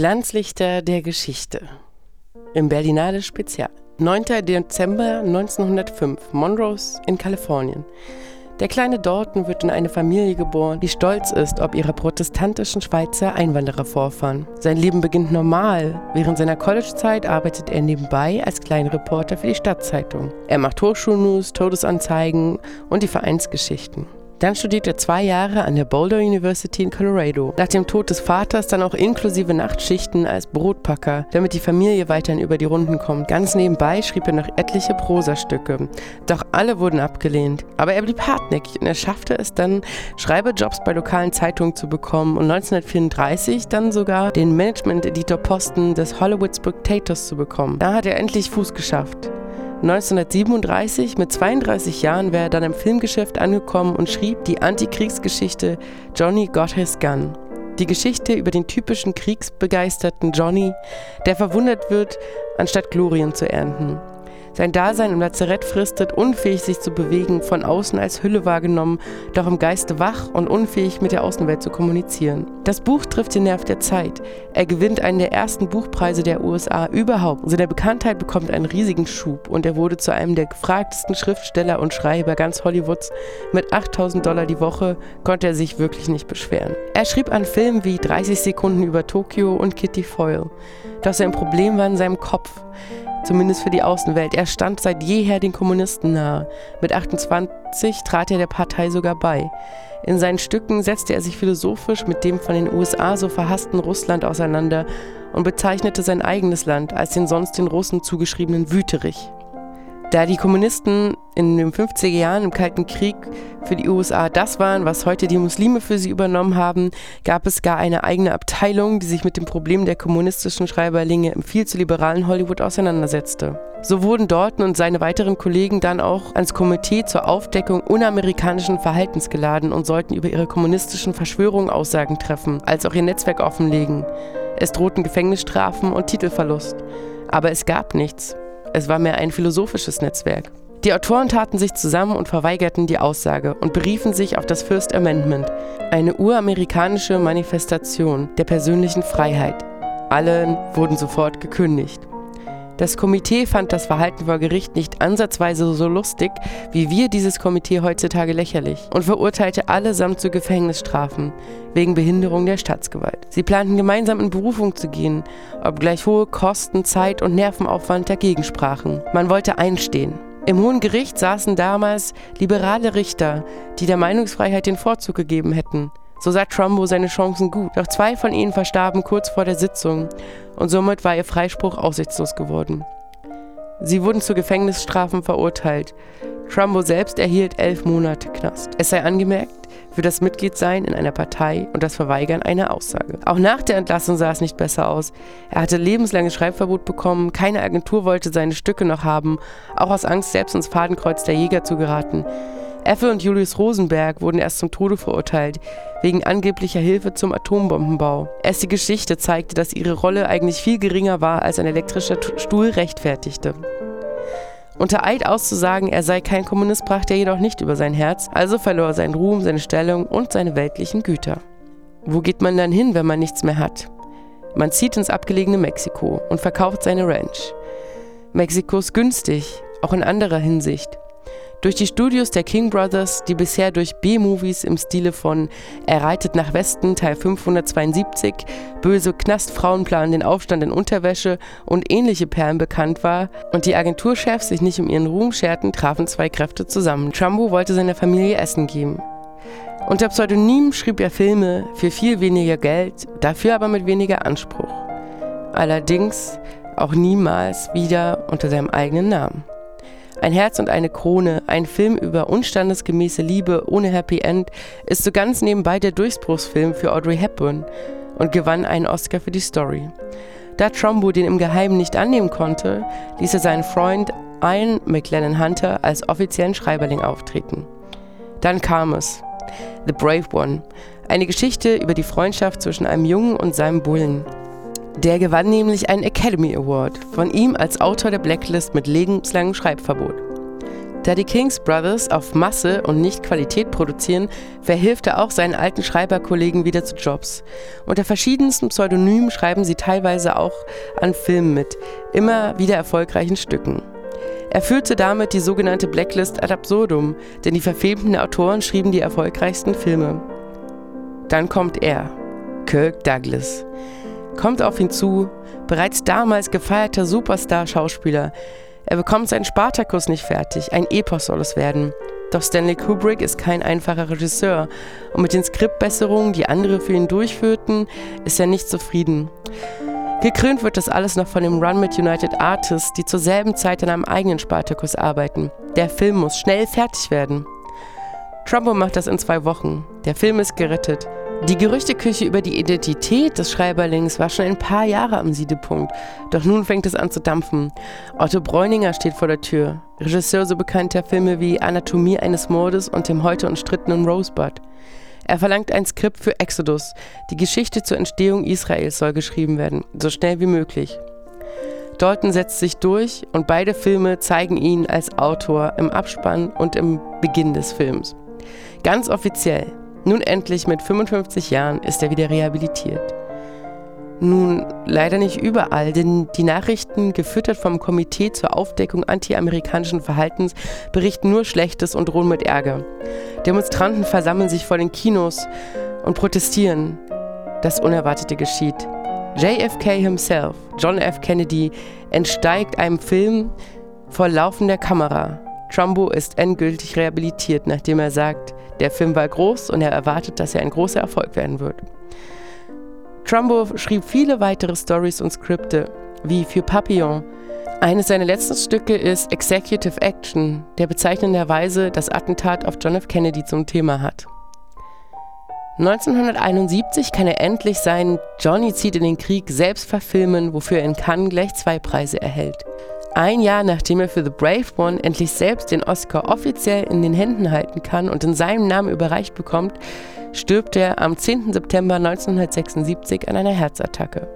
Glanzlichter der Geschichte. Im Berlinale Spezial. 9. Dezember 1905, Monrose in Kalifornien. Der kleine Dalton wird in eine Familie geboren, die stolz ist ob ihrer protestantischen Schweizer Einwanderervorfahren. Sein Leben beginnt normal. Während seiner Collegezeit arbeitet er nebenbei als Kleinreporter für die Stadtzeitung. Er macht Hochschulnews, Todesanzeigen und die Vereinsgeschichten. Dann studiert er zwei Jahre an der Boulder University in Colorado. Nach dem Tod des Vaters dann auch inklusive Nachtschichten als Brotpacker, damit die Familie weiterhin über die Runden kommt. Ganz nebenbei schrieb er noch etliche Prosastücke. Doch alle wurden abgelehnt. Aber er blieb hartnäckig und er schaffte es dann, Schreibejobs bei lokalen Zeitungen zu bekommen und 1934 dann sogar den Management-Editor-Posten des Hollywood Spectators zu bekommen. Da hat er endlich Fuß geschafft. 1937, mit 32 Jahren, wäre er dann im Filmgeschäft angekommen und schrieb die Antikriegsgeschichte Johnny Got His Gun. Die Geschichte über den typischen kriegsbegeisterten Johnny, der verwundert wird, anstatt Glorien zu ernten. Sein Dasein im Lazarett fristet, unfähig sich zu bewegen, von außen als Hülle wahrgenommen, doch im Geiste wach und unfähig mit der Außenwelt zu kommunizieren. Das Buch trifft den Nerv der Zeit. Er gewinnt einen der ersten Buchpreise der USA überhaupt. Seine Bekanntheit bekommt einen riesigen Schub und er wurde zu einem der gefragtesten Schriftsteller und Schreiber ganz Hollywoods. Mit 8000 Dollar die Woche konnte er sich wirklich nicht beschweren. Er schrieb an Filmen wie 30 Sekunden über Tokio und Kitty Foyle. Doch sein Problem war in seinem Kopf zumindest für die Außenwelt. Er stand seit jeher den Kommunisten nahe. Mit 28 trat er der Partei sogar bei. In seinen Stücken setzte er sich philosophisch mit dem von den USA so verhassten Russland auseinander und bezeichnete sein eigenes Land als den sonst den Russen zugeschriebenen Wüterich. Da die Kommunisten in den 50er Jahren im Kalten Krieg für die USA das waren, was heute die Muslime für sie übernommen haben, gab es gar eine eigene Abteilung, die sich mit dem Problem der kommunistischen Schreiberlinge im viel zu liberalen Hollywood auseinandersetzte. So wurden Dalton und seine weiteren Kollegen dann auch ans Komitee zur Aufdeckung unamerikanischen Verhaltens geladen und sollten über ihre kommunistischen Verschwörungen Aussagen treffen, als auch ihr Netzwerk offenlegen. Es drohten Gefängnisstrafen und Titelverlust. Aber es gab nichts. Es war mehr ein philosophisches Netzwerk. Die Autoren taten sich zusammen und verweigerten die Aussage und beriefen sich auf das First Amendment, eine uramerikanische Manifestation der persönlichen Freiheit. Alle wurden sofort gekündigt. Das Komitee fand das Verhalten vor Gericht nicht ansatzweise so lustig, wie wir dieses Komitee heutzutage lächerlich und verurteilte allesamt zu Gefängnisstrafen wegen Behinderung der Staatsgewalt. Sie planten gemeinsam in Berufung zu gehen, obgleich hohe Kosten, Zeit und Nervenaufwand dagegen sprachen. Man wollte einstehen. Im Hohen Gericht saßen damals liberale Richter, die der Meinungsfreiheit den Vorzug gegeben hätten. So sah Trumbo seine Chancen gut, doch zwei von ihnen verstarben kurz vor der Sitzung und somit war ihr Freispruch aussichtslos geworden. Sie wurden zu Gefängnisstrafen verurteilt. Trumbo selbst erhielt elf Monate Knast. Es sei angemerkt, für das Mitgliedsein in einer Partei und das Verweigern einer Aussage. Auch nach der Entlassung sah es nicht besser aus. Er hatte lebenslanges Schreibverbot bekommen, keine Agentur wollte seine Stücke noch haben, auch aus Angst, selbst ins Fadenkreuz der Jäger zu geraten. Effe und Julius Rosenberg wurden erst zum Tode verurteilt, wegen angeblicher Hilfe zum Atombombenbau. Erst die Geschichte zeigte, dass ihre Rolle eigentlich viel geringer war, als ein elektrischer Stuhl rechtfertigte. Unter Eid auszusagen, er sei kein Kommunist, brachte er jedoch nicht über sein Herz, also verlor er seinen Ruhm, seine Stellung und seine weltlichen Güter. Wo geht man dann hin, wenn man nichts mehr hat? Man zieht ins abgelegene Mexiko und verkauft seine Ranch. Mexiko ist günstig, auch in anderer Hinsicht. Durch die Studios der King Brothers, die bisher durch B-Movies im Stile von Er reitet nach Westen Teil 572, Böse Knastfrauen planen den Aufstand in Unterwäsche und ähnliche Perlen bekannt war und die Agenturchefs sich nicht um ihren Ruhm scherten, trafen zwei Kräfte zusammen. Trumbo wollte seiner Familie Essen geben. Unter Pseudonym schrieb er Filme für viel weniger Geld, dafür aber mit weniger Anspruch. Allerdings auch niemals wieder unter seinem eigenen Namen. Ein Herz und eine Krone, ein Film über unstandesgemäße Liebe ohne Happy End, ist so ganz nebenbei der Durchbruchsfilm für Audrey Hepburn und gewann einen Oscar für die Story. Da Trumbo den im Geheimen nicht annehmen konnte, ließ er seinen Freund Ian McLennan Hunter als offiziellen Schreiberling auftreten. Dann kam es. The Brave One. Eine Geschichte über die Freundschaft zwischen einem Jungen und seinem Bullen. Der gewann nämlich einen Academy Award von ihm als Autor der Blacklist mit lebenslangem Schreibverbot. Da die Kings Brothers auf Masse und nicht Qualität produzieren, verhilft er auch seinen alten Schreiberkollegen wieder zu Jobs. Unter verschiedensten Pseudonymen schreiben sie teilweise auch an Filmen mit, immer wieder erfolgreichen Stücken. Er führte damit die sogenannte Blacklist ad absurdum, denn die verfilmten Autoren schrieben die erfolgreichsten Filme. Dann kommt er, Kirk Douglas. Kommt auf ihn zu, bereits damals gefeierter Superstar-Schauspieler, er bekommt seinen Spartakus nicht fertig, ein Epos soll es werden. Doch Stanley Kubrick ist kein einfacher Regisseur und mit den Skriptbesserungen, die andere für ihn durchführten, ist er nicht zufrieden. Gekrönt wird das alles noch von dem Run mit United Artists, die zur selben Zeit an einem eigenen Spartakus arbeiten. Der Film muss schnell fertig werden. Trumbo macht das in zwei Wochen. Der Film ist gerettet. Die Gerüchteküche über die Identität des Schreiberlings war schon ein paar Jahre am Siedepunkt. Doch nun fängt es an zu dampfen. Otto Bräuninger steht vor der Tür, Regisseur so bekannter Filme wie Anatomie eines Mordes und dem heute umstrittenen Rosebud. Er verlangt ein Skript für Exodus. Die Geschichte zur Entstehung Israels soll geschrieben werden, so schnell wie möglich. Dalton setzt sich durch und beide Filme zeigen ihn als Autor im Abspann und im Beginn des Films. Ganz offiziell nun endlich mit 55 Jahren ist er wieder rehabilitiert. Nun, leider nicht überall, denn die Nachrichten, gefüttert vom Komitee zur Aufdeckung antiamerikanischen Verhaltens, berichten nur Schlechtes und drohen mit Ärger. Demonstranten versammeln sich vor den Kinos und protestieren. Das Unerwartete geschieht. JFK himself, John F. Kennedy, entsteigt einem Film vor laufender Kamera. Trumbo ist endgültig rehabilitiert, nachdem er sagt, der Film war groß und er erwartet, dass er ein großer Erfolg werden wird. Trumbo schrieb viele weitere Stories und Skripte, wie für Papillon. Eines seiner letzten Stücke ist Executive Action, der bezeichnenderweise das Attentat auf John F. Kennedy zum Thema hat. 1971 kann er endlich seinen Johnny zieht in den Krieg selbst verfilmen, wofür er in Cannes gleich zwei Preise erhält. Ein Jahr nachdem er für The Brave One endlich selbst den Oscar offiziell in den Händen halten kann und in seinem Namen überreicht bekommt, stirbt er am 10. September 1976 an einer Herzattacke.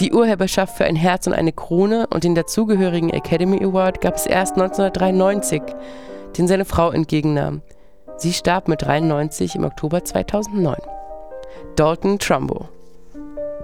Die Urheberschaft für ein Herz und eine Krone und den dazugehörigen Academy Award gab es erst 1993, den seine Frau entgegennahm. Sie starb mit 93 im Oktober 2009. Dalton Trumbo